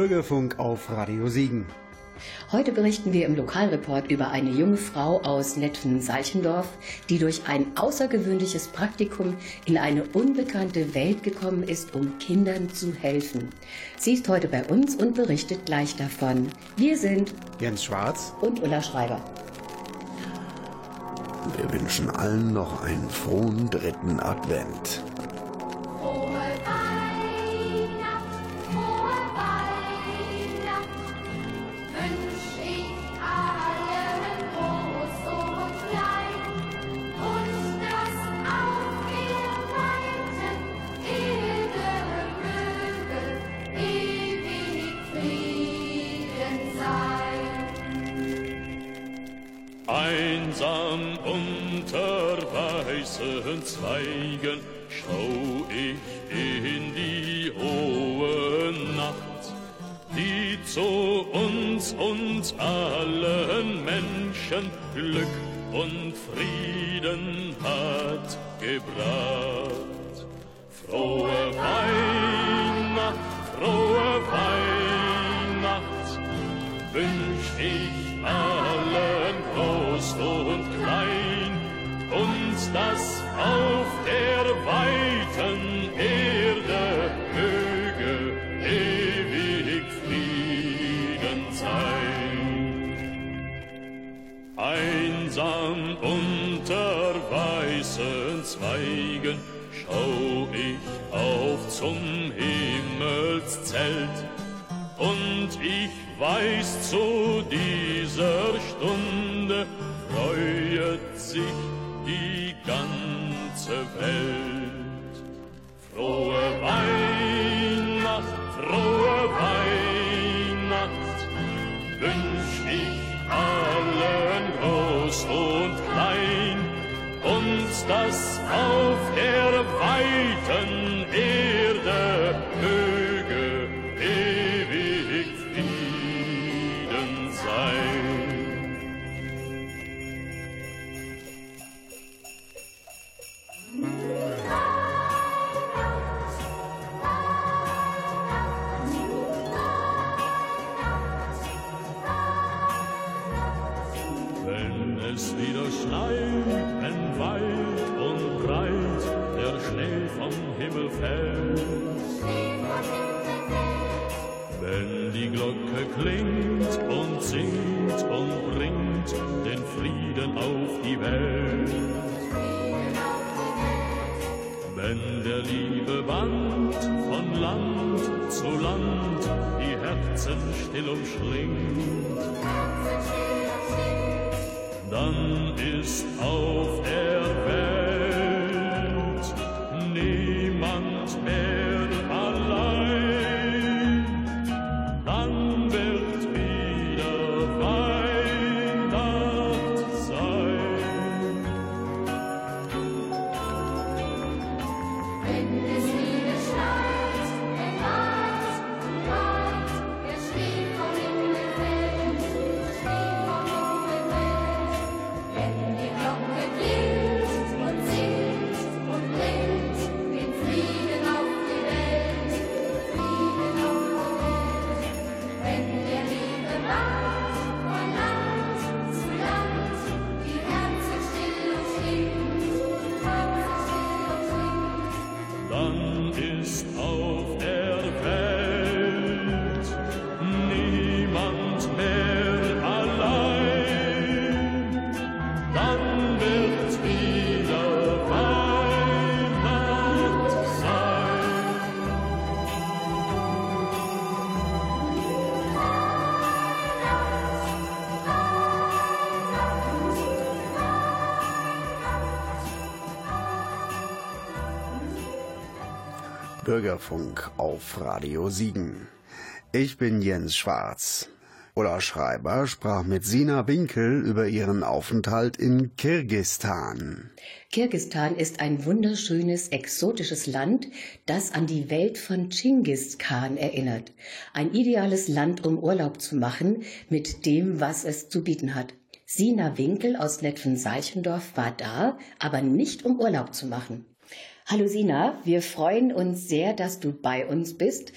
Bürgerfunk auf Radio Siegen. Heute berichten wir im Lokalreport über eine junge Frau aus Netfen-Seichendorf, die durch ein außergewöhnliches Praktikum in eine unbekannte Welt gekommen ist, um Kindern zu helfen. Sie ist heute bei uns und berichtet gleich davon. Wir sind Jens Schwarz und Ulla Schreiber. Wir wünschen allen noch einen frohen dritten Advent. Einsam unter weißen Zweigen schau ich auf zum Himmelszelt und ich weiß zu dieser Stunde freuet sich die ganze Welt. Bürgerfunk auf Radio Siegen. Ich bin Jens Schwarz. Ulla Schreiber sprach mit Sina Winkel über ihren Aufenthalt in Kirgistan. Kirgistan ist ein wunderschönes, exotisches Land, das an die Welt von Genghis Khan erinnert. Ein ideales Land, um Urlaub zu machen mit dem, was es zu bieten hat. Sina Winkel aus Netfen-Seichendorf war da, aber nicht um Urlaub zu machen. Hallo Sina, wir freuen uns sehr, dass du bei uns bist.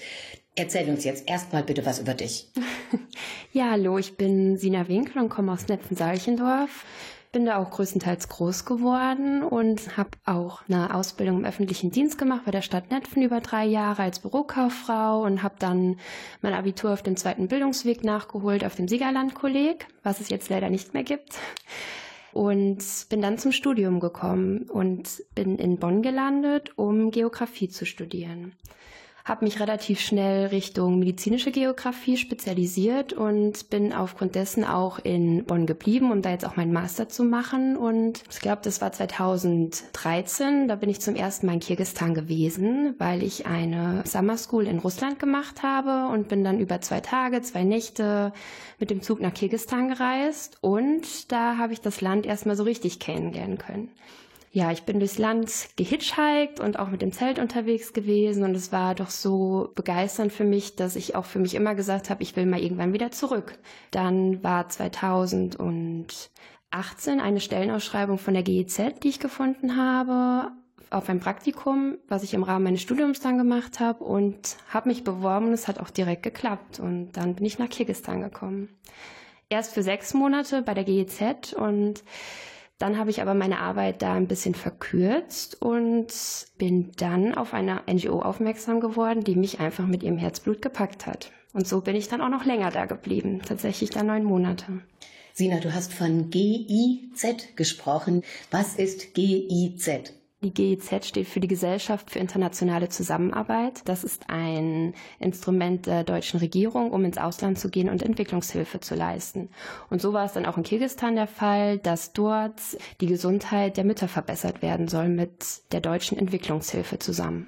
Erzähl uns jetzt erstmal bitte was über dich. Ja, hallo, ich bin Sina Winkel und komme aus Netzen-Salchendorf. Bin da auch größtenteils groß geworden und habe auch eine Ausbildung im öffentlichen Dienst gemacht bei der Stadt Netfen über drei Jahre als Bürokauffrau und habe dann mein Abitur auf dem zweiten Bildungsweg nachgeholt auf dem Siegerland-Kolleg, was es jetzt leider nicht mehr gibt und bin dann zum Studium gekommen und bin in Bonn gelandet, um Geografie zu studieren habe mich relativ schnell Richtung medizinische Geografie spezialisiert und bin aufgrund dessen auch in Bonn geblieben, um da jetzt auch meinen Master zu machen. Und ich glaube, das war 2013. Da bin ich zum ersten Mal in Kirgistan gewesen, weil ich eine Summer School in Russland gemacht habe und bin dann über zwei Tage, zwei Nächte mit dem Zug nach Kirgistan gereist. Und da habe ich das Land erstmal so richtig kennenlernen können ja, ich bin durchs Land gehitchhiked und auch mit dem Zelt unterwegs gewesen und es war doch so begeisternd für mich, dass ich auch für mich immer gesagt habe, ich will mal irgendwann wieder zurück. Dann war 2018 eine Stellenausschreibung von der GEZ, die ich gefunden habe, auf ein Praktikum, was ich im Rahmen meines Studiums dann gemacht habe und habe mich beworben und es hat auch direkt geklappt und dann bin ich nach Kirgistan gekommen. Erst für sechs Monate bei der GEZ und dann habe ich aber meine Arbeit da ein bisschen verkürzt und bin dann auf eine NGO aufmerksam geworden, die mich einfach mit ihrem Herzblut gepackt hat. Und so bin ich dann auch noch länger da geblieben, tatsächlich da neun Monate. Sina, du hast von GIZ gesprochen. Was ist GIZ? Die GIZ steht für die Gesellschaft für internationale Zusammenarbeit. Das ist ein Instrument der deutschen Regierung, um ins Ausland zu gehen und Entwicklungshilfe zu leisten. Und so war es dann auch in Kirgistan der Fall, dass dort die Gesundheit der Mütter verbessert werden soll mit der deutschen Entwicklungshilfe zusammen.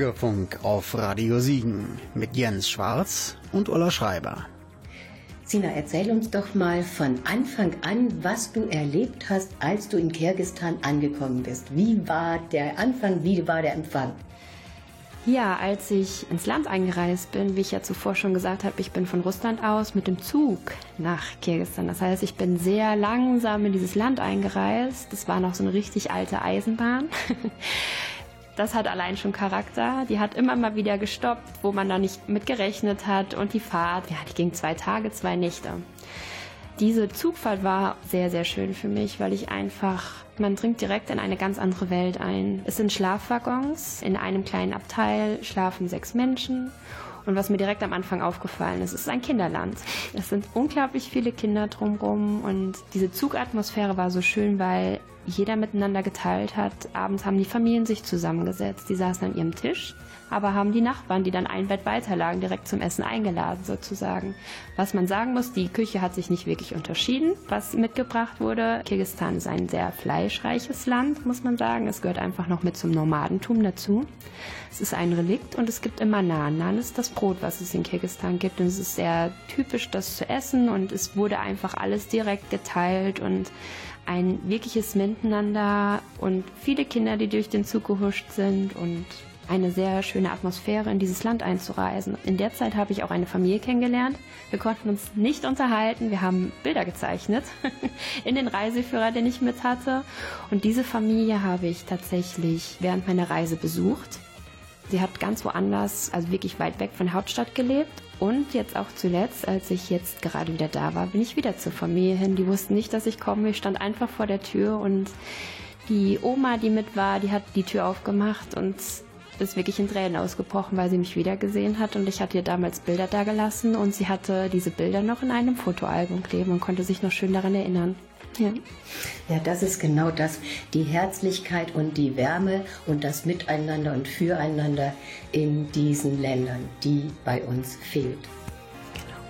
Bürgerfunk auf Radio Siegen mit Jens Schwarz und Ulla Schreiber. Sina, erzähl uns doch mal von Anfang an, was du erlebt hast, als du in Kirgistan angekommen bist. Wie war der Anfang, wie war der Empfang? Ja, als ich ins Land eingereist bin, wie ich ja zuvor schon gesagt habe, ich bin von Russland aus mit dem Zug nach Kirgisistan. Das heißt, ich bin sehr langsam in dieses Land eingereist. Das war noch so eine richtig alte Eisenbahn. das hat allein schon Charakter. Die hat immer mal wieder gestoppt, wo man da nicht mit gerechnet hat. Und die Fahrt, ja, die ging zwei Tage, zwei Nächte. Diese Zugfahrt war sehr, sehr schön für mich, weil ich einfach, man dringt direkt in eine ganz andere Welt ein. Es sind Schlafwaggons. In einem kleinen Abteil schlafen sechs Menschen. Und was mir direkt am Anfang aufgefallen ist, es ist ein Kinderland. Es sind unglaublich viele Kinder drumherum und diese Zugatmosphäre war so schön, weil jeder miteinander geteilt hat. Abends haben die Familien sich zusammengesetzt. Die saßen an ihrem Tisch, aber haben die Nachbarn, die dann ein Bett weiterlagen, direkt zum Essen eingeladen sozusagen. Was man sagen muss, die Küche hat sich nicht wirklich unterschieden, was mitgebracht wurde. Kirgistan ist ein sehr fleischreiches Land, muss man sagen. Es gehört einfach noch mit zum Nomadentum dazu. Es ist ein Relikt und es gibt immer Naan. Naan ist das Brot, was es in Kirgistan gibt und es ist sehr typisch, das zu essen und es wurde einfach alles direkt geteilt und ein wirkliches Miteinander und viele Kinder, die durch den Zug gehuscht sind und eine sehr schöne Atmosphäre in dieses Land einzureisen. In der Zeit habe ich auch eine Familie kennengelernt. Wir konnten uns nicht unterhalten. Wir haben Bilder gezeichnet in den Reiseführer, den ich mit hatte. Und diese Familie habe ich tatsächlich während meiner Reise besucht. Sie hat ganz woanders, also wirklich weit weg von der Hauptstadt gelebt und jetzt auch zuletzt, als ich jetzt gerade wieder da war, bin ich wieder zur Familie hin. Die wussten nicht, dass ich komme. Ich stand einfach vor der Tür und die Oma, die mit war, die hat die Tür aufgemacht und ist wirklich in Tränen ausgebrochen, weil sie mich wiedergesehen hat. Und ich hatte ihr damals Bilder da gelassen und sie hatte diese Bilder noch in einem Fotoalbum kleben und konnte sich noch schön daran erinnern. Ja. ja, das ist genau das. Die Herzlichkeit und die Wärme und das Miteinander und Füreinander in diesen Ländern, die bei uns fehlt. Genau.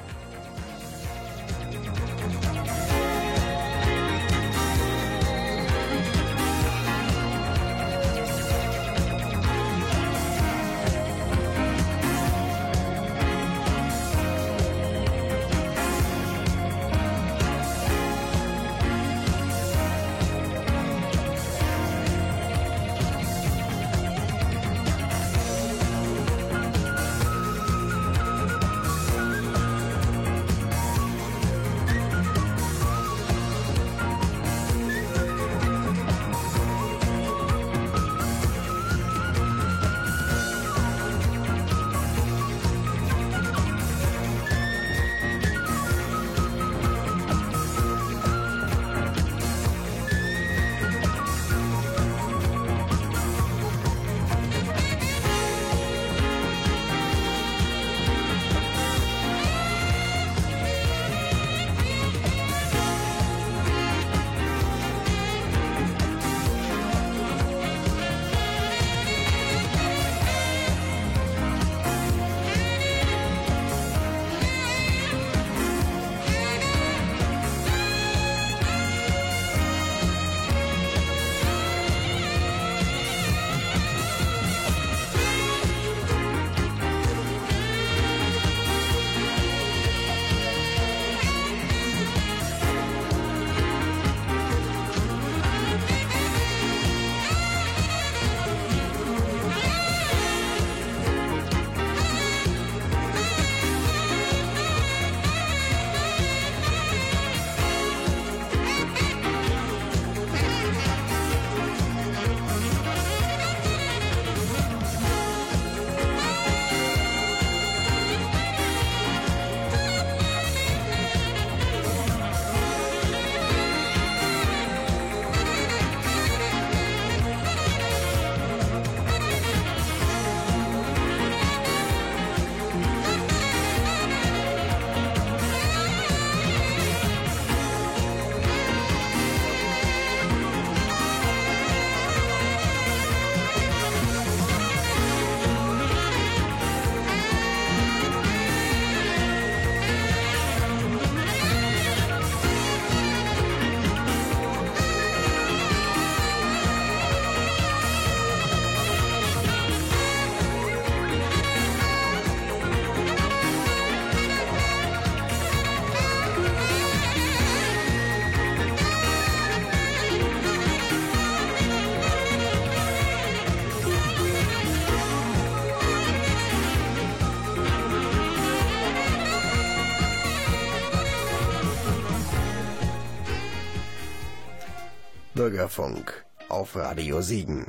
Bürgerfunk auf Radio Siegen.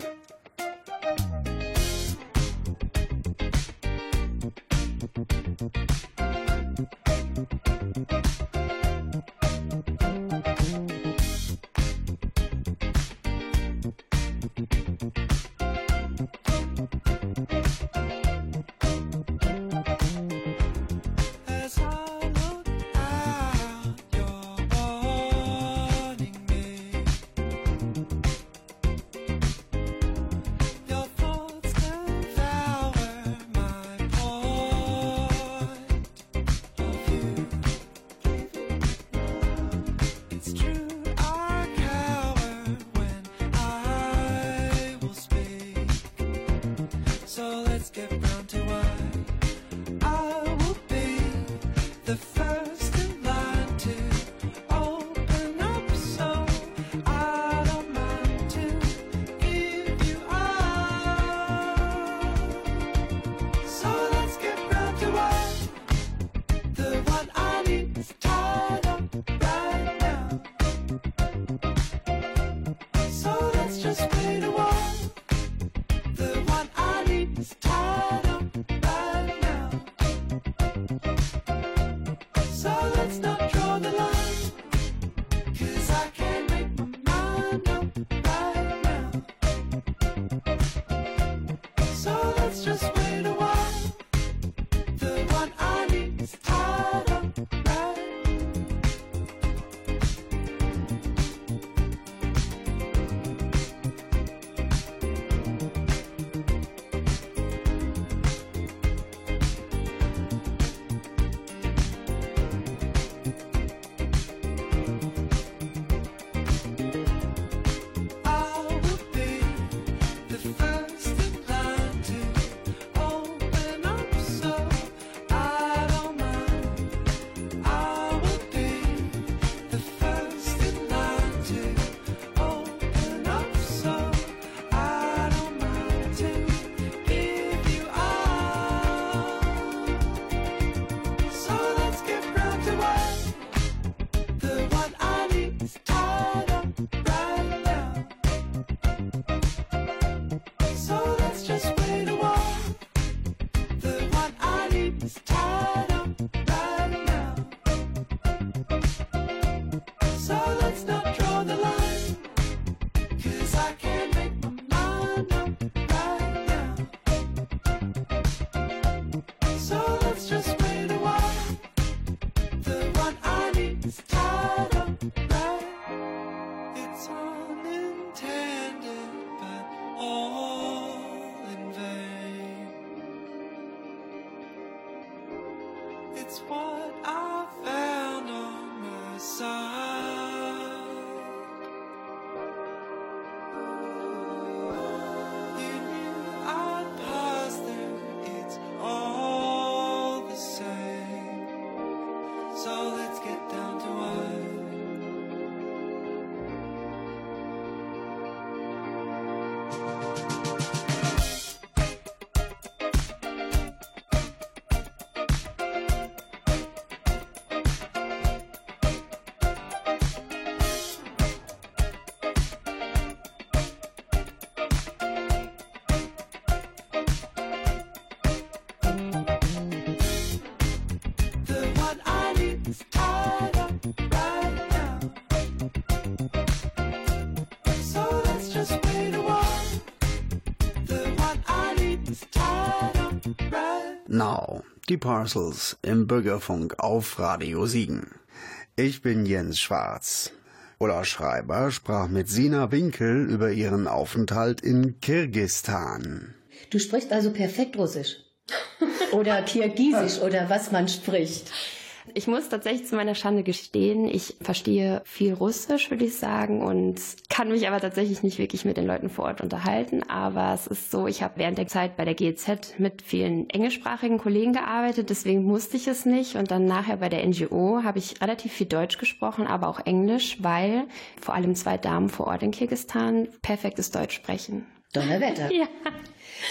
Now, die Parcels im Bürgerfunk auf Radio Siegen. Ich bin Jens Schwarz. Ulla Schreiber sprach mit Sina Winkel über ihren Aufenthalt in Kirgistan. Du sprichst also perfekt Russisch. Oder Kirgisisch oder was man spricht. Ich muss tatsächlich zu meiner Schande gestehen, ich verstehe viel Russisch, würde ich sagen, und kann mich aber tatsächlich nicht wirklich mit den Leuten vor Ort unterhalten. Aber es ist so, ich habe während der Zeit bei der GEZ mit vielen englischsprachigen Kollegen gearbeitet, deswegen musste ich es nicht. Und dann nachher bei der NGO habe ich relativ viel Deutsch gesprochen, aber auch Englisch, weil vor allem zwei Damen vor Ort in Kirgistan perfektes Deutsch sprechen. Donnerwetter. Ja.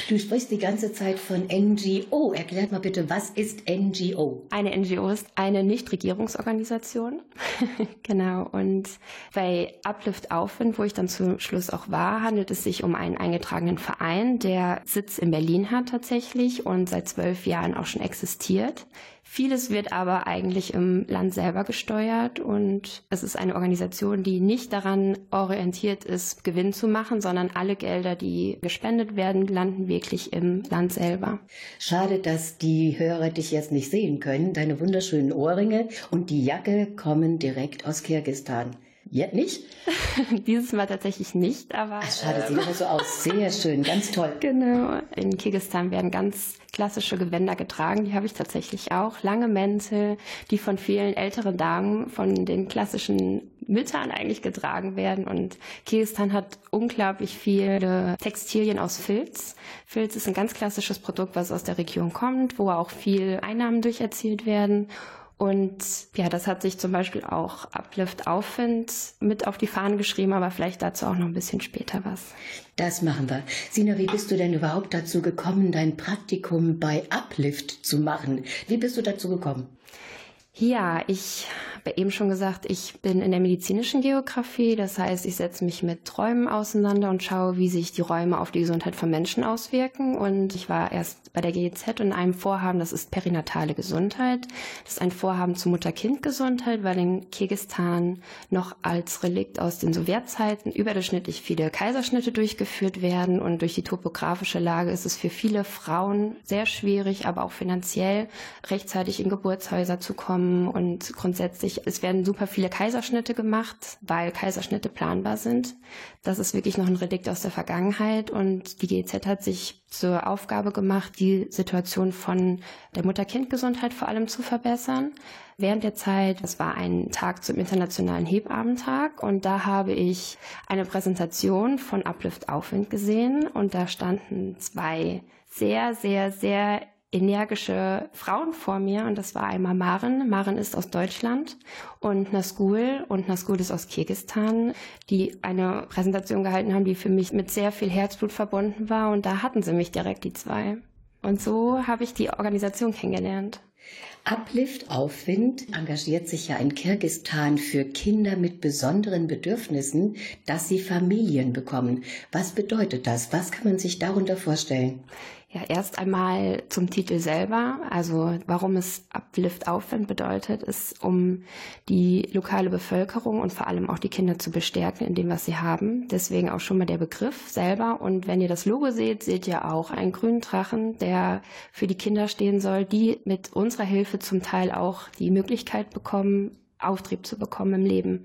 Du sprichst die ganze Zeit von NGO. Erklärt mal bitte, was ist NGO? Eine NGO ist eine Nichtregierungsorganisation. genau. Und bei Uplift Aufwind, wo ich dann zum Schluss auch war, handelt es sich um einen eingetragenen Verein, der Sitz in Berlin hat tatsächlich und seit zwölf Jahren auch schon existiert. Vieles wird aber eigentlich im Land selber gesteuert und es ist eine Organisation, die nicht daran orientiert ist, Gewinn zu machen, sondern alle Gelder, die gespendet werden, landen wirklich im Land selber. Schade, dass die Hörer dich jetzt nicht sehen können. Deine wunderschönen Ohrringe und die Jacke kommen direkt aus Kirgistan. Ja, nicht? Dieses Mal tatsächlich nicht, aber Ach, schade, sieht aber so aus. Sehr schön, ganz toll. Genau. In Kirgisistan werden ganz klassische Gewänder getragen. Die habe ich tatsächlich auch. Lange Mäntel, die von vielen älteren Damen, von den klassischen Müttern eigentlich getragen werden. Und Kirgisistan hat unglaublich viele Textilien aus Filz. Filz ist ein ganz klassisches Produkt, was aus der Region kommt, wo auch viel Einnahmen durch erzielt werden. Und ja, das hat sich zum Beispiel auch Uplift Aufwind mit auf die Fahnen geschrieben, aber vielleicht dazu auch noch ein bisschen später was. Das machen wir. Sina, wie bist du denn überhaupt dazu gekommen, dein Praktikum bei Uplift zu machen? Wie bist du dazu gekommen? Ja, ich habe eben schon gesagt, ich bin in der medizinischen Geografie. Das heißt, ich setze mich mit Träumen auseinander und schaue, wie sich die Räume auf die Gesundheit von Menschen auswirken. Und ich war erst bei der GEZ in einem Vorhaben, das ist perinatale Gesundheit. Das ist ein Vorhaben zur Mutter-Kind-Gesundheit, weil in Kirgistan noch als Relikt aus den Sowjetzeiten überdurchschnittlich viele Kaiserschnitte durchgeführt werden. Und durch die topografische Lage ist es für viele Frauen sehr schwierig, aber auch finanziell rechtzeitig in Geburtshäuser zu kommen. Und grundsätzlich, es werden super viele Kaiserschnitte gemacht, weil Kaiserschnitte planbar sind. Das ist wirklich noch ein Relikt aus der Vergangenheit. Und die GEZ hat sich zur Aufgabe gemacht, die Situation von der Mutter-Kind-Gesundheit vor allem zu verbessern. Während der Zeit, das war ein Tag zum Internationalen Hebammentag und da habe ich eine Präsentation von Uplift Aufwind gesehen und da standen zwei sehr, sehr, sehr energische Frauen vor mir und das war einmal Maren. Maren ist aus Deutschland und Naskul und Naskul ist aus Kirgistan, die eine Präsentation gehalten haben, die für mich mit sehr viel Herzblut verbunden war und da hatten sie mich direkt die zwei. Und so habe ich die Organisation kennengelernt. Uplift Aufwind engagiert sich ja in Kirgistan für Kinder mit besonderen Bedürfnissen, dass sie Familien bekommen. Was bedeutet das? Was kann man sich darunter vorstellen? Ja, erst einmal zum Titel selber. Also warum es Uplift Aufwind bedeutet, ist, um die lokale Bevölkerung und vor allem auch die Kinder zu bestärken in dem, was sie haben. Deswegen auch schon mal der Begriff selber. Und wenn ihr das Logo seht, seht ihr auch einen grünen Drachen, der für die Kinder stehen soll, die mit unserer Hilfe zum Teil auch die Möglichkeit bekommen, Auftrieb zu bekommen im Leben.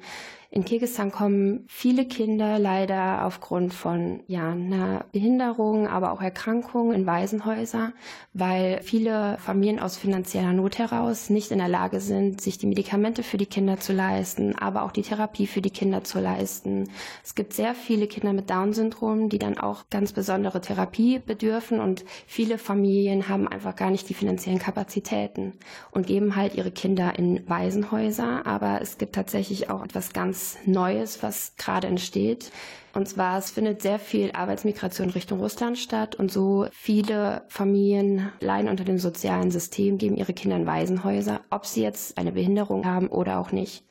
In Kirgisistan kommen viele Kinder leider aufgrund von ja, einer Behinderung, aber auch Erkrankungen in Waisenhäuser, weil viele Familien aus finanzieller Not heraus nicht in der Lage sind, sich die Medikamente für die Kinder zu leisten, aber auch die Therapie für die Kinder zu leisten. Es gibt sehr viele Kinder mit Down-Syndrom, die dann auch ganz besondere Therapie bedürfen und viele Familien haben einfach gar nicht die finanziellen Kapazitäten und geben halt ihre Kinder in Waisenhäuser, aber es gibt tatsächlich auch etwas ganz Neues, was gerade entsteht. Und zwar, es findet sehr viel Arbeitsmigration Richtung Russland statt und so viele Familien leiden unter dem sozialen System, geben ihre Kinder in Waisenhäuser, ob sie jetzt eine Behinderung haben oder auch nicht.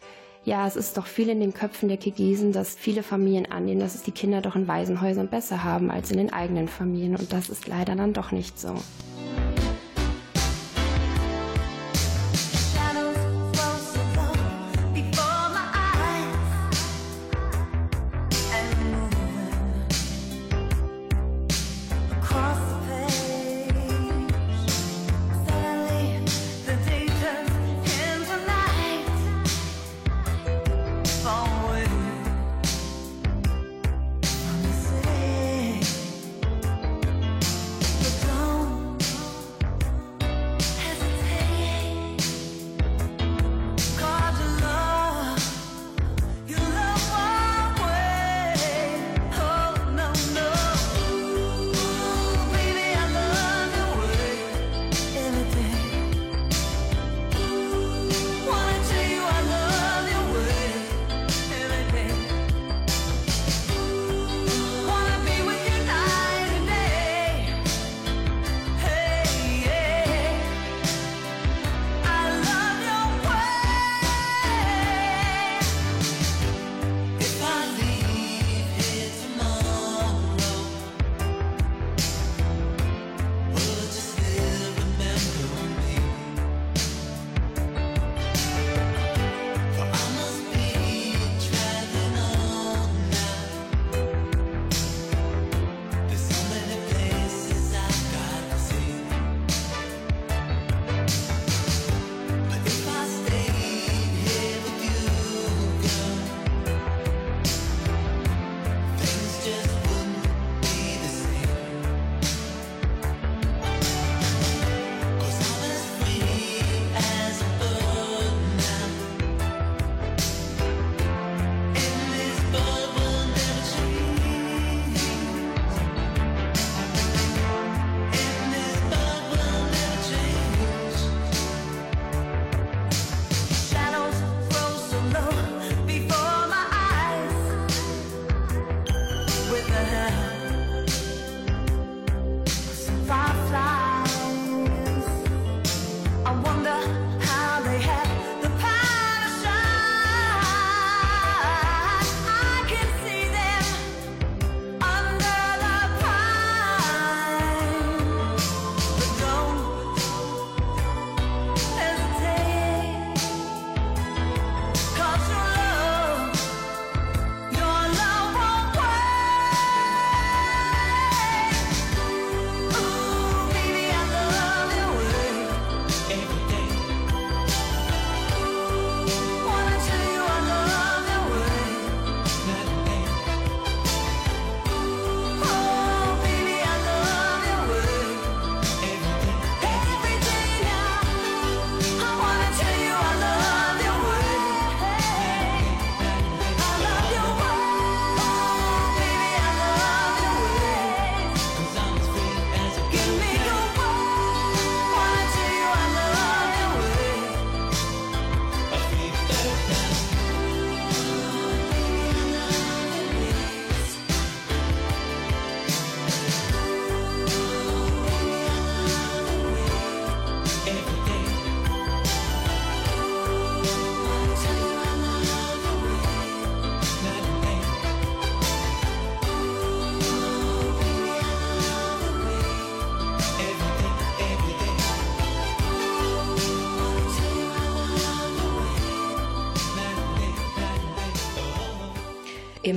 Ja, es ist doch viel in den Köpfen der Kirgisen, dass viele Familien annehmen, dass es die Kinder doch in Waisenhäusern besser haben als in den eigenen Familien. Und das ist leider dann doch nicht so.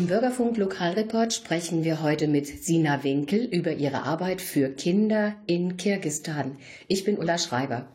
Im Bürgerfunk Lokalreport sprechen wir heute mit Sina Winkel über ihre Arbeit für Kinder in Kirgistan. Ich bin Ulla Schreiber.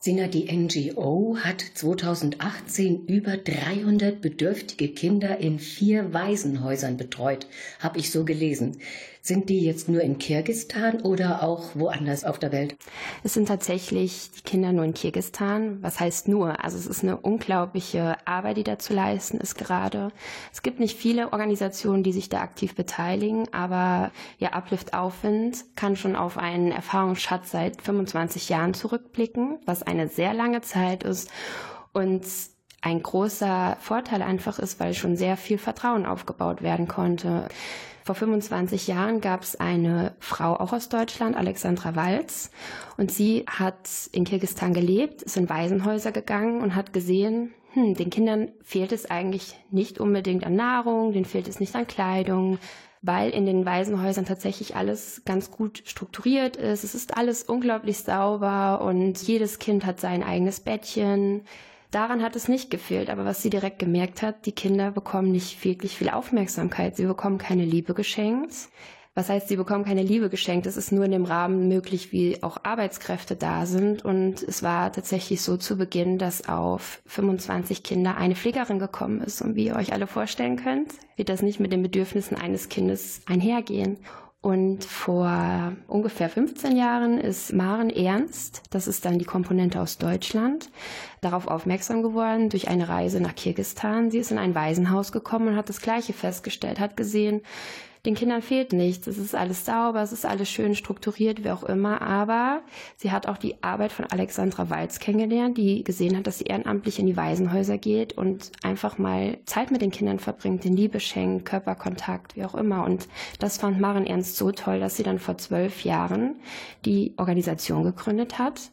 Sina, die NGO hat 2018 über 300 bedürftige Kinder in vier Waisenhäusern betreut, habe ich so gelesen. Sind die jetzt nur in Kirgistan oder auch woanders auf der Welt? Es sind tatsächlich die Kinder nur in Kirgistan. Was heißt nur? Also es ist eine unglaubliche Arbeit, die da zu leisten ist gerade. Es gibt nicht viele Organisationen, die sich da aktiv beteiligen, aber ja, Uplift Aufwind kann schon auf einen Erfahrungsschatz seit 25 Jahren zurückblicken, was eine sehr lange Zeit ist und ein großer Vorteil einfach ist, weil schon sehr viel Vertrauen aufgebaut werden konnte. Vor 25 Jahren gab es eine Frau auch aus Deutschland, Alexandra Walz, und sie hat in Kirgistan gelebt, ist in Waisenhäuser gegangen und hat gesehen, hm, den Kindern fehlt es eigentlich nicht unbedingt an Nahrung, denen fehlt es nicht an Kleidung, weil in den Waisenhäusern tatsächlich alles ganz gut strukturiert ist. Es ist alles unglaublich sauber und jedes Kind hat sein eigenes Bettchen. Daran hat es nicht gefehlt, aber was sie direkt gemerkt hat, die Kinder bekommen nicht wirklich viel Aufmerksamkeit. Sie bekommen keine Liebe geschenkt. Was heißt, sie bekommen keine Liebe geschenkt? Es ist nur in dem Rahmen möglich, wie auch Arbeitskräfte da sind. Und es war tatsächlich so zu Beginn, dass auf 25 Kinder eine Pflegerin gekommen ist. Und wie ihr euch alle vorstellen könnt, wird das nicht mit den Bedürfnissen eines Kindes einhergehen. Und vor ungefähr 15 Jahren ist Maren Ernst, das ist dann die Komponente aus Deutschland, darauf aufmerksam geworden durch eine Reise nach Kirgistan. Sie ist in ein Waisenhaus gekommen und hat das Gleiche festgestellt, hat gesehen, den Kindern fehlt nichts. Es ist alles sauber, es ist alles schön strukturiert, wie auch immer. Aber sie hat auch die Arbeit von Alexandra Walz kennengelernt, die gesehen hat, dass sie ehrenamtlich in die Waisenhäuser geht und einfach mal Zeit mit den Kindern verbringt, den Liebe schenkt, Körperkontakt, wie auch immer. Und das fand Maren Ernst so toll, dass sie dann vor zwölf Jahren die Organisation gegründet hat.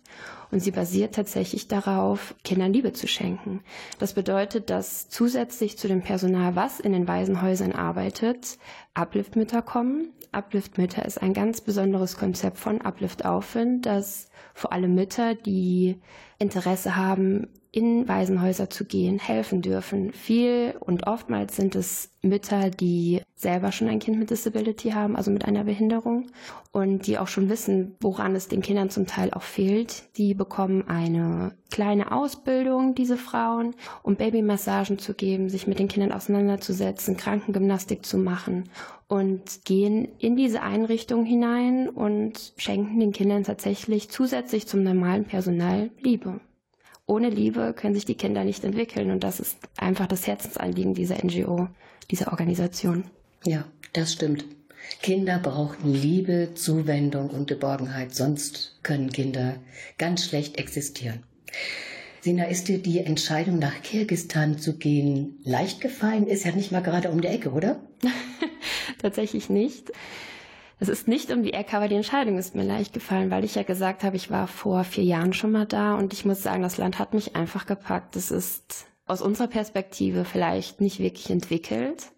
Und sie basiert tatsächlich darauf, Kindern Liebe zu schenken. Das bedeutet, dass zusätzlich zu dem Personal, was in den Waisenhäusern arbeitet, Uplift-Mütter kommen. Uplift-Mütter ist ein ganz besonderes Konzept von Uplift Aufwind, das vor allem Mütter, die Interesse haben, in Waisenhäuser zu gehen, helfen dürfen. Viel und oftmals sind es Mütter, die selber schon ein Kind mit Disability haben, also mit einer Behinderung und die auch schon wissen, woran es den Kindern zum Teil auch fehlt. Die bekommen eine kleine Ausbildung, diese Frauen, um Babymassagen zu geben, sich mit den Kindern auseinanderzusetzen, Krankengymnastik zu machen und gehen in diese Einrichtung hinein und schenken den Kindern tatsächlich zusätzlich zum normalen Personal Liebe ohne Liebe können sich die Kinder nicht entwickeln. Und das ist einfach das Herzensanliegen dieser NGO, dieser Organisation. Ja, das stimmt. Kinder brauchen Liebe, Zuwendung und Geborgenheit, sonst können Kinder ganz schlecht existieren. Sina, ist dir die Entscheidung nach Kirgistan zu gehen leicht gefallen? Ist ja nicht mal gerade um die Ecke, oder? Tatsächlich nicht. Es ist nicht um die Ecke, aber die Entscheidung ist mir leicht gefallen, weil ich ja gesagt habe, ich war vor vier Jahren schon mal da und ich muss sagen, das Land hat mich einfach gepackt. Es ist aus unserer Perspektive vielleicht nicht wirklich entwickelt,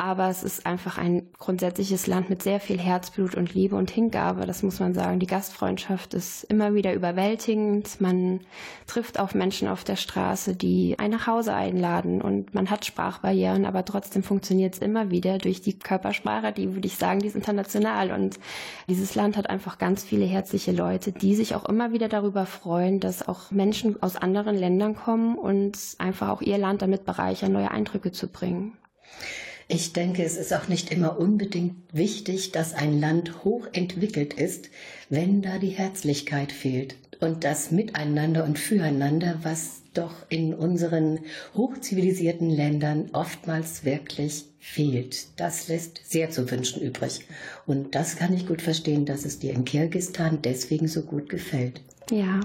aber es ist einfach ein grundsätzliches Land mit sehr viel Herzblut und Liebe und Hingabe. Das muss man sagen. Die Gastfreundschaft ist immer wieder überwältigend. Man trifft auf Menschen auf der Straße, die einen nach Hause einladen und man hat Sprachbarrieren, aber trotzdem funktioniert es immer wieder durch die Körpersprache, die würde ich sagen, die ist international und dieses Land hat einfach ganz viele herzliche Leute, die sich auch immer wieder darüber freuen, dass auch Menschen aus anderen Ländern kommen und einfach auch ihr Land damit bereichern, neue Eindrücke zu bringen. Ich denke, es ist auch nicht immer unbedingt wichtig, dass ein Land hochentwickelt ist, wenn da die Herzlichkeit fehlt und das Miteinander und Füreinander, was doch in unseren hochzivilisierten Ländern oftmals wirklich fehlt. Das lässt sehr zu wünschen übrig. Und das kann ich gut verstehen, dass es dir in Kirgistan deswegen so gut gefällt. Ja.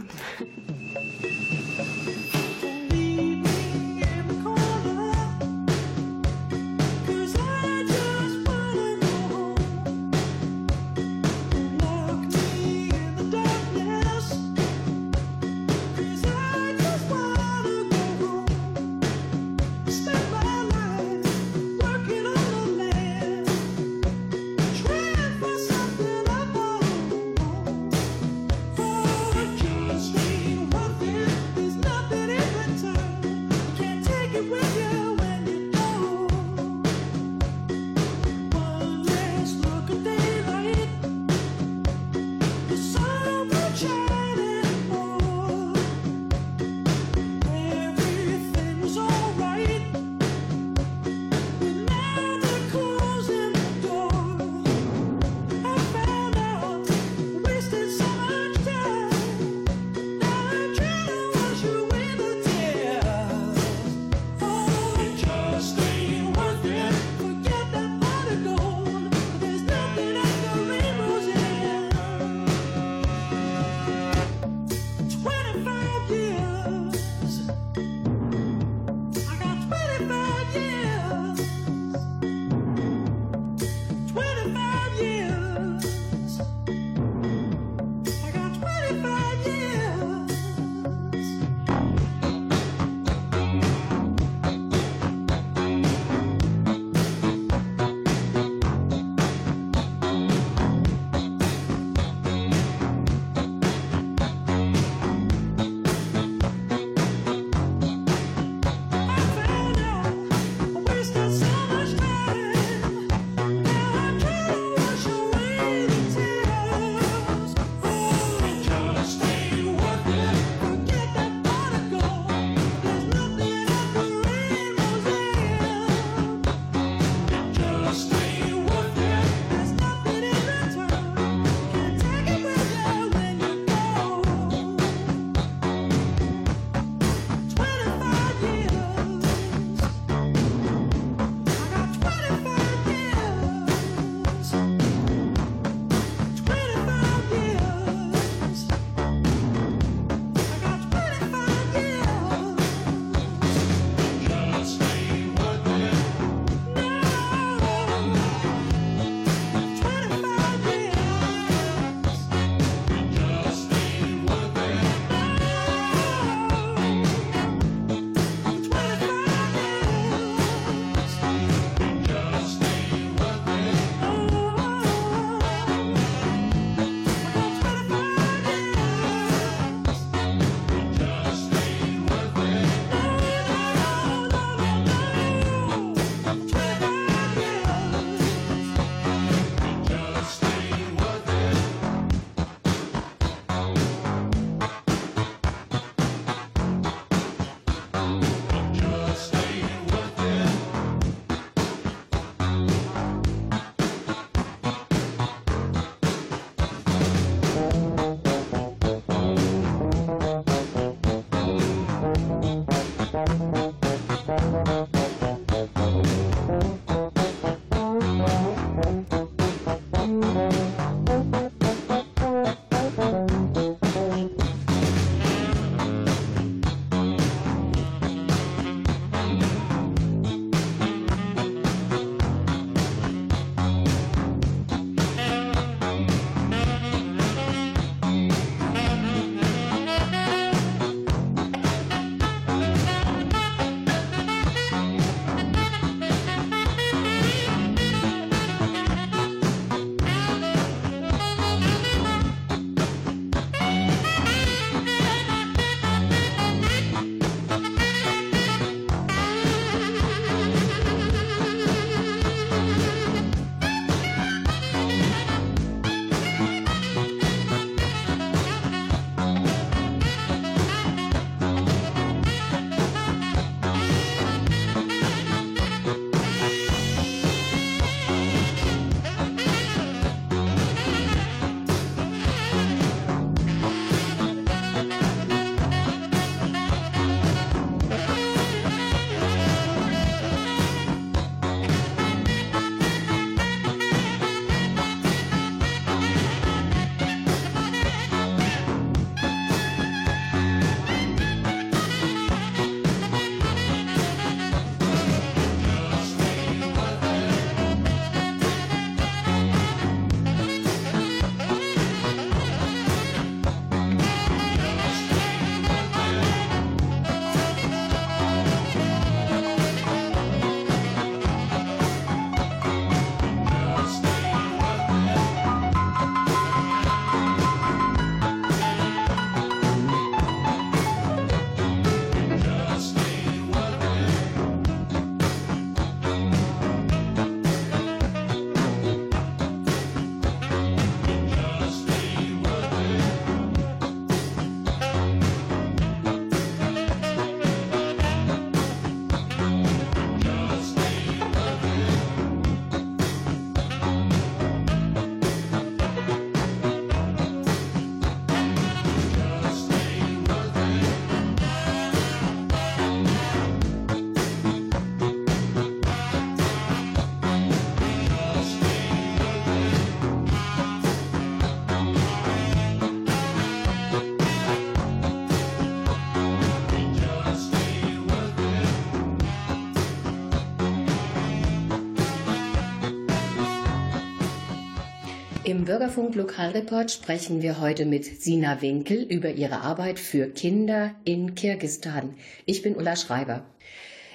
Bürgerfunk Lokalreport sprechen wir heute mit Sina Winkel über ihre Arbeit für Kinder in Kirgistan. Ich bin Ulla Schreiber.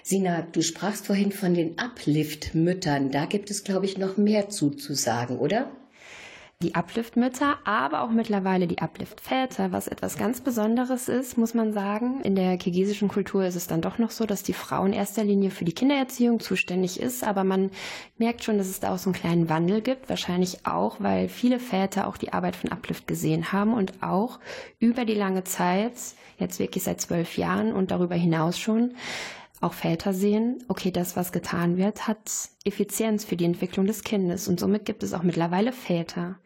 Sina, du sprachst vorhin von den Uplift-Müttern. Da gibt es, glaube ich, noch mehr zuzusagen, oder? Die Uplift-Mütter, aber auch mittlerweile die Uplift-Väter, was etwas ganz Besonderes ist, muss man sagen. In der kirgisischen Kultur ist es dann doch noch so, dass die Frau in erster Linie für die Kindererziehung zuständig ist, aber man merkt schon, dass es da auch so einen kleinen Wandel gibt, wahrscheinlich auch, weil viele Väter auch die Arbeit von Uplift gesehen haben und auch über die lange Zeit, jetzt wirklich seit zwölf Jahren und darüber hinaus schon, auch Väter sehen, okay, das, was getan wird, hat Effizienz für die Entwicklung des Kindes und somit gibt es auch mittlerweile Väter.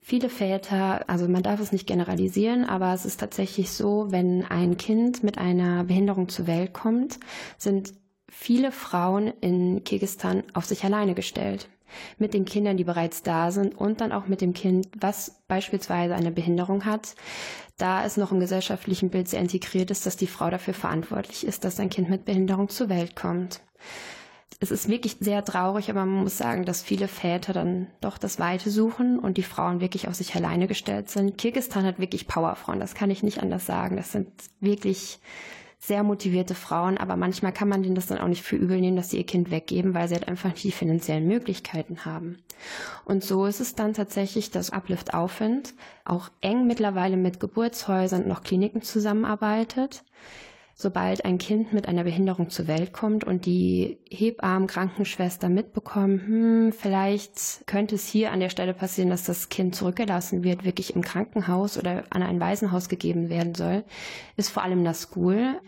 Viele Väter, also man darf es nicht generalisieren, aber es ist tatsächlich so, wenn ein Kind mit einer Behinderung zur Welt kommt, sind viele Frauen in Kirgistan auf sich alleine gestellt mit den Kindern, die bereits da sind und dann auch mit dem Kind, was beispielsweise eine Behinderung hat, da es noch im gesellschaftlichen Bild sehr integriert ist, dass die Frau dafür verantwortlich ist, dass ein Kind mit Behinderung zur Welt kommt. Es ist wirklich sehr traurig, aber man muss sagen, dass viele Väter dann doch das Weite suchen und die Frauen wirklich auf sich alleine gestellt sind. Kirgistan hat wirklich Powerfrauen, das kann ich nicht anders sagen. Das sind wirklich sehr motivierte Frauen, aber manchmal kann man denen das dann auch nicht für übel nehmen, dass sie ihr Kind weggeben, weil sie halt einfach nicht die finanziellen Möglichkeiten haben. Und so ist es dann tatsächlich, dass Uplift Aufwind auch eng mittlerweile mit Geburtshäusern und noch Kliniken zusammenarbeitet. Sobald ein Kind mit einer Behinderung zur Welt kommt und die Hebammen, Krankenschwester mitbekommen, hm, vielleicht könnte es hier an der Stelle passieren, dass das Kind zurückgelassen wird, wirklich im Krankenhaus oder an ein Waisenhaus gegeben werden soll, ist vor allem das School.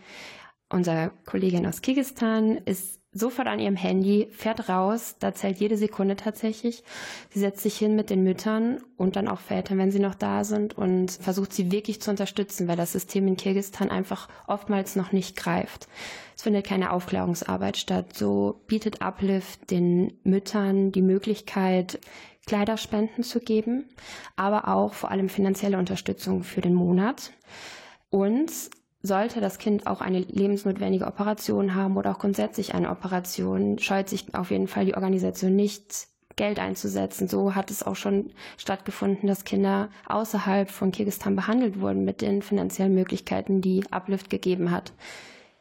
Unser Kollegin aus Kirgistan ist sofort an ihrem Handy, fährt raus, da zählt jede Sekunde tatsächlich. Sie setzt sich hin mit den Müttern und dann auch Vätern, wenn sie noch da sind und versucht sie wirklich zu unterstützen, weil das System in Kirgistan einfach oftmals noch nicht greift. Es findet keine Aufklärungsarbeit statt. So bietet Uplift den Müttern die Möglichkeit, Kleiderspenden zu geben, aber auch vor allem finanzielle Unterstützung für den Monat. Und sollte das Kind auch eine lebensnotwendige Operation haben oder auch grundsätzlich eine Operation, scheut sich auf jeden Fall die Organisation nicht, Geld einzusetzen. So hat es auch schon stattgefunden, dass Kinder außerhalb von Kirgistan behandelt wurden mit den finanziellen Möglichkeiten, die Uplift gegeben hat.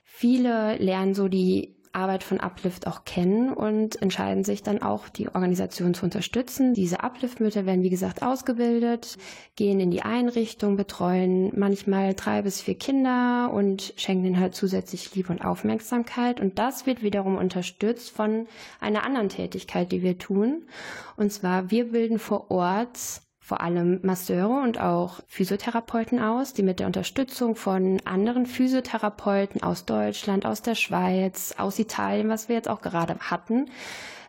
Viele lernen so die Arbeit von Uplift auch kennen und entscheiden sich dann auch, die Organisation zu unterstützen. Diese Uplift-Mütter werden, wie gesagt, ausgebildet, gehen in die Einrichtung, betreuen manchmal drei bis vier Kinder und schenken ihnen halt zusätzlich Liebe und Aufmerksamkeit. Und das wird wiederum unterstützt von einer anderen Tätigkeit, die wir tun. Und zwar, wir bilden vor Ort vor allem Masseure und auch Physiotherapeuten aus, die mit der Unterstützung von anderen Physiotherapeuten aus Deutschland, aus der Schweiz, aus Italien, was wir jetzt auch gerade hatten,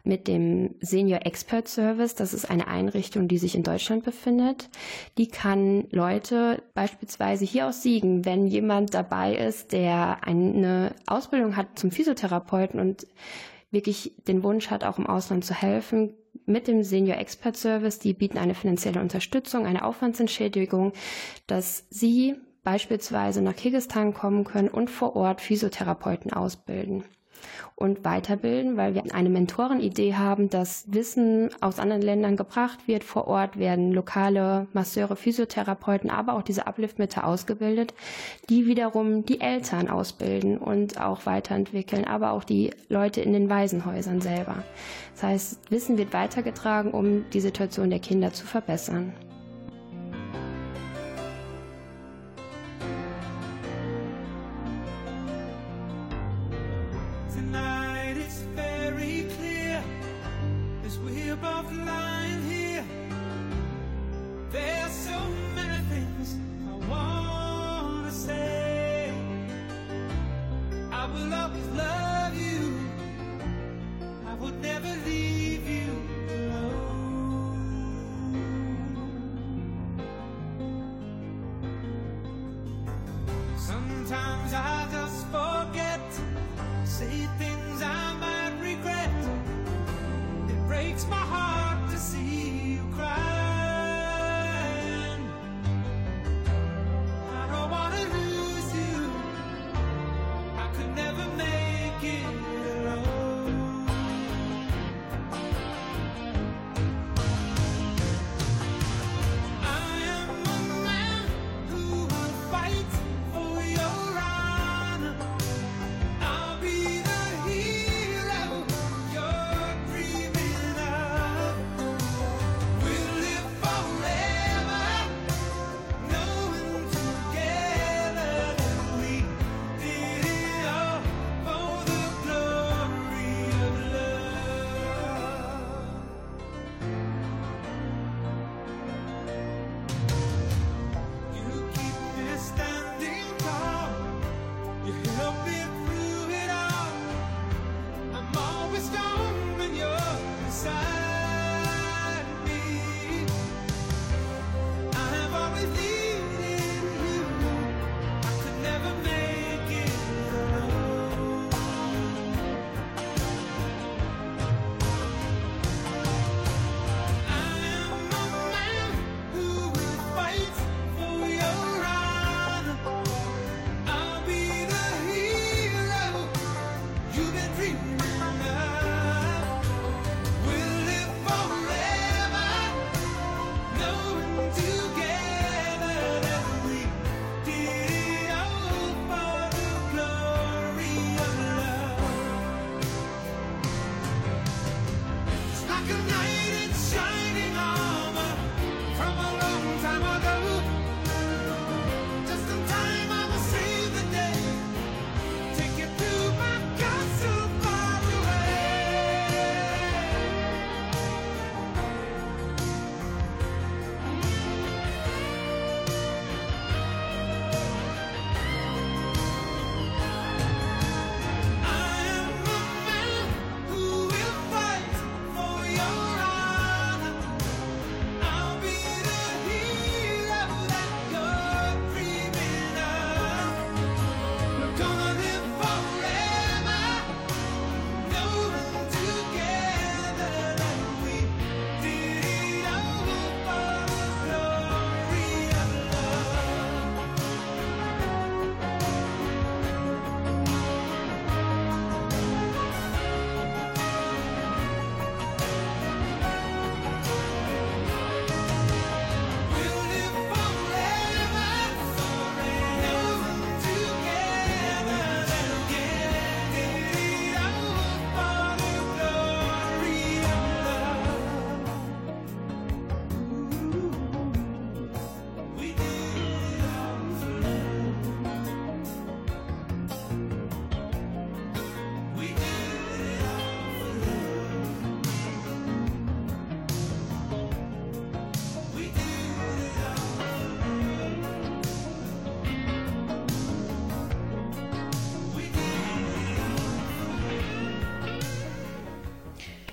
mit dem Senior Expert Service. Das ist eine Einrichtung, die sich in Deutschland befindet. Die kann Leute beispielsweise hier aus Siegen, wenn jemand dabei ist, der eine Ausbildung hat zum Physiotherapeuten und wirklich den Wunsch hat, auch im Ausland zu helfen, mit dem Senior Expert Service, die bieten eine finanzielle Unterstützung, eine Aufwandsentschädigung, dass sie beispielsweise nach Kirgistan kommen können und vor Ort Physiotherapeuten ausbilden und weiterbilden, weil wir eine Mentorenidee haben, dass Wissen aus anderen Ländern gebracht wird. Vor Ort werden lokale Masseure, Physiotherapeuten, aber auch diese Uplift-Mütter ausgebildet, die wiederum die Eltern ausbilden und auch weiterentwickeln, aber auch die Leute in den Waisenhäusern selber. Das heißt, Wissen wird weitergetragen, um die Situation der Kinder zu verbessern. Love you. I would never leave you alone. Sometimes I just forget say things I might regret. It breaks my heart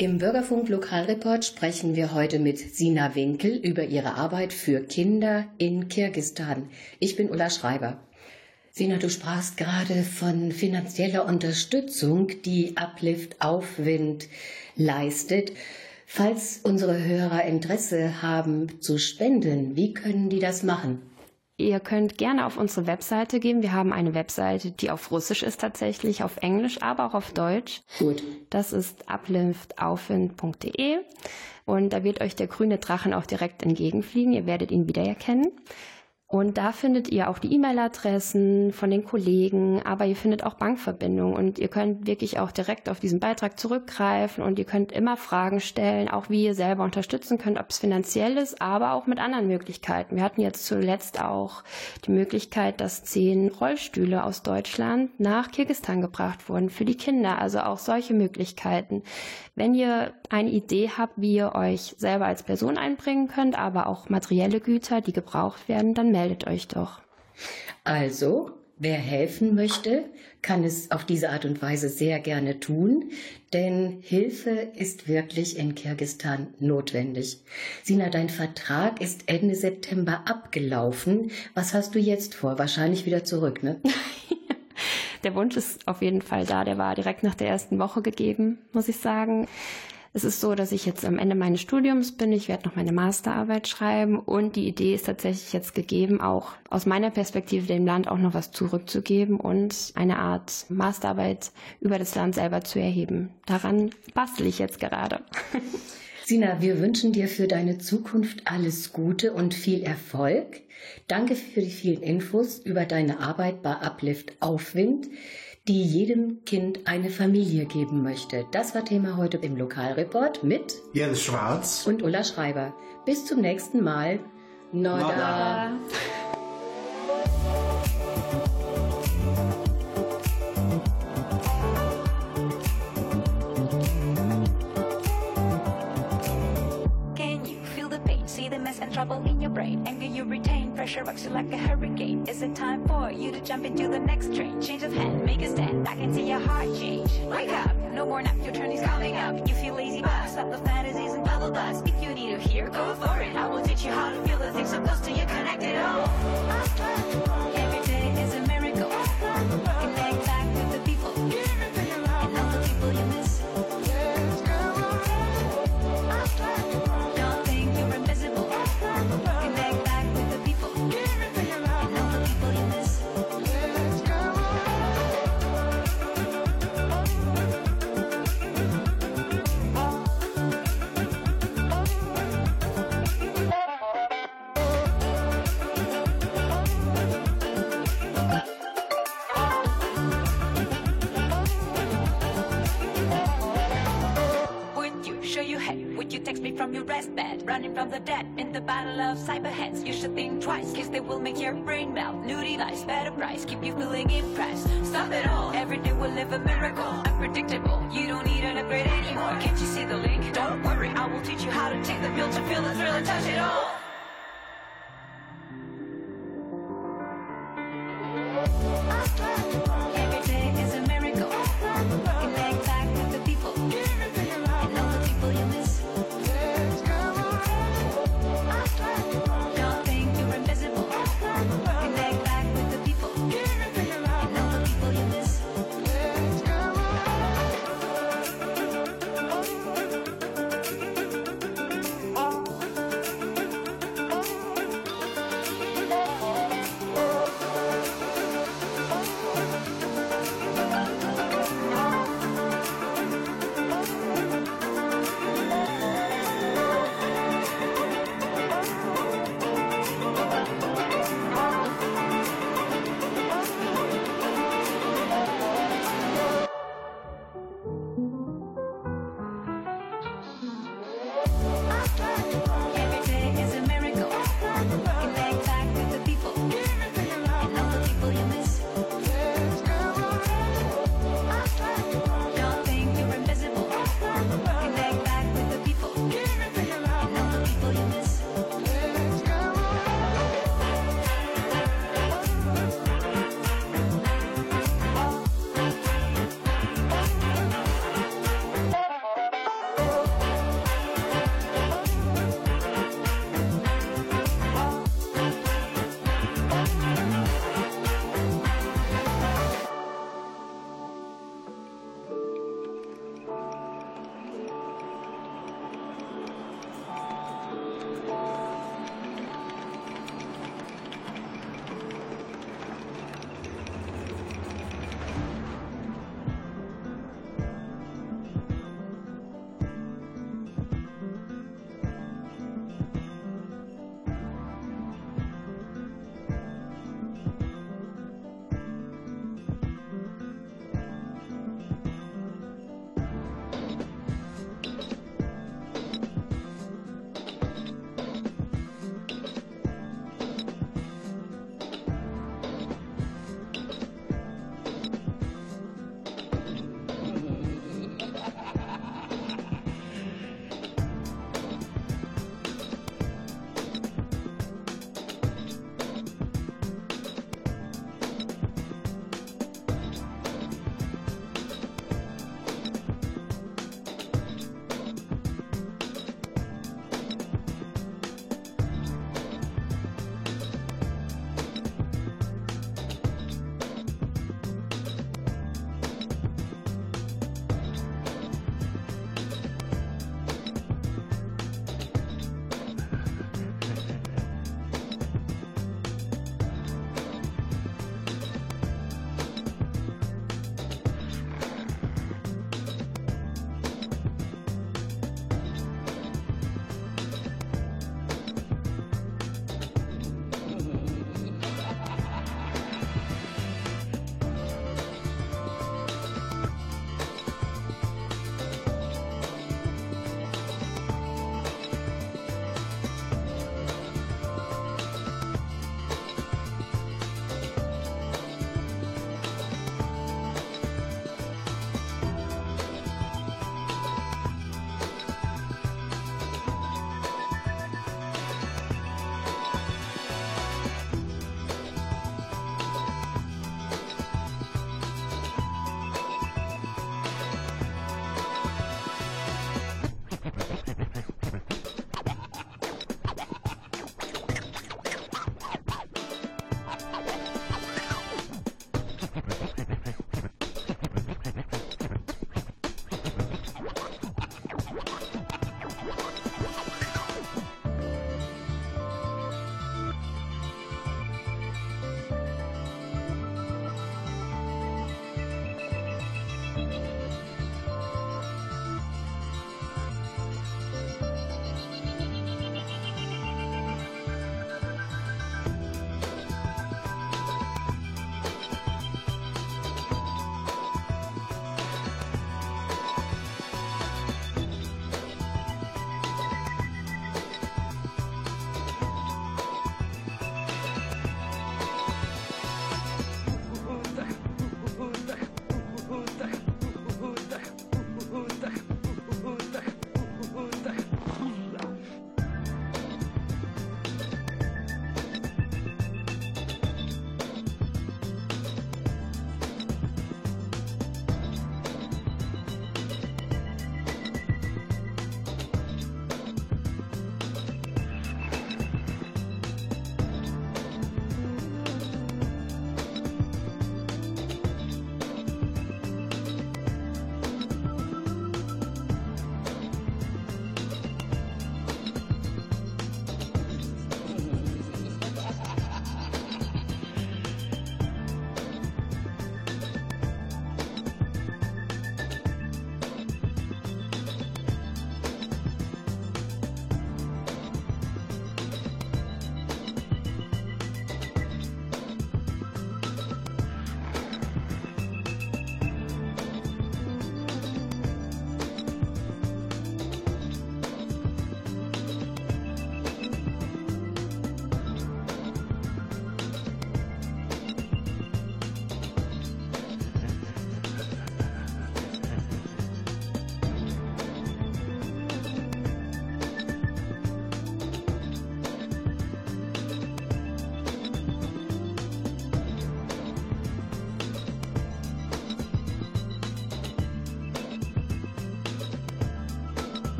Im Bürgerfunk Lokalreport sprechen wir heute mit Sina Winkel über ihre Arbeit für Kinder in Kirgistan. Ich bin Ulla Schreiber. Sina, du sprachst gerade von finanzieller Unterstützung, die Uplift Aufwind leistet. Falls unsere Hörer Interesse haben zu spenden, wie können die das machen? Ihr könnt gerne auf unsere Webseite gehen. Wir haben eine Webseite, die auf Russisch ist tatsächlich, auf Englisch, aber auch auf Deutsch. Gut. Das ist upliftaufwind.de und da wird euch der grüne Drachen auch direkt entgegenfliegen. Ihr werdet ihn wiedererkennen. Und da findet ihr auch die E-Mail-Adressen von den Kollegen, aber ihr findet auch Bankverbindungen und ihr könnt wirklich auch direkt auf diesen Beitrag zurückgreifen und ihr könnt immer Fragen stellen, auch wie ihr selber unterstützen könnt, ob es finanziell ist, aber auch mit anderen Möglichkeiten. Wir hatten jetzt zuletzt auch die Möglichkeit, dass zehn Rollstühle aus Deutschland nach Kirgistan gebracht wurden für die Kinder. Also auch solche Möglichkeiten. Wenn ihr eine Idee habt, wie ihr euch selber als Person einbringen könnt, aber auch materielle Güter, die gebraucht werden, dann meldet euch doch. Also, wer helfen möchte, kann es auf diese Art und Weise sehr gerne tun, denn Hilfe ist wirklich in Kirgistan notwendig. Sina, dein Vertrag ist Ende September abgelaufen. Was hast du jetzt vor? Wahrscheinlich wieder zurück, ne? Der Wunsch ist auf jeden Fall da. Der war direkt nach der ersten Woche gegeben, muss ich sagen. Es ist so, dass ich jetzt am Ende meines Studiums bin. Ich werde noch meine Masterarbeit schreiben und die Idee ist tatsächlich jetzt gegeben, auch aus meiner Perspektive dem Land auch noch was zurückzugeben und eine Art Masterarbeit über das Land selber zu erheben. Daran bastel ich jetzt gerade. Sina, wir wünschen dir für deine Zukunft alles Gute und viel Erfolg. Danke für die vielen Infos über deine Arbeit bei Uplift Aufwind, die jedem Kind eine Familie geben möchte. Das war Thema heute im Lokalreport mit Jens Schwarz. und Ulla Schreiber. Bis zum nächsten Mal. Noda. Noda. Trouble in your brain. Anger you retain, pressure rocks you like a hurricane. Is it time for you to jump into the next train? Change of hand, make a stand. I can see your heart change. Wake up, no more nap, your turn is coming up. You feel lazy, but stop the fantasies and bubble dust. If you need to hear, go for it. I will teach you how to feel the things so close to you, connect connected all. Bed? Running from the dead in the battle of cyberheads. You should think twice, cause they will make your brain melt. New device, better price, keep you feeling impressed. Stop it all, every day will live a miracle. Unpredictable, you don't need an upgrade anymore. Can't you see the link? Don't worry, I will teach you how to take the pill to feel the thrill and touch it all.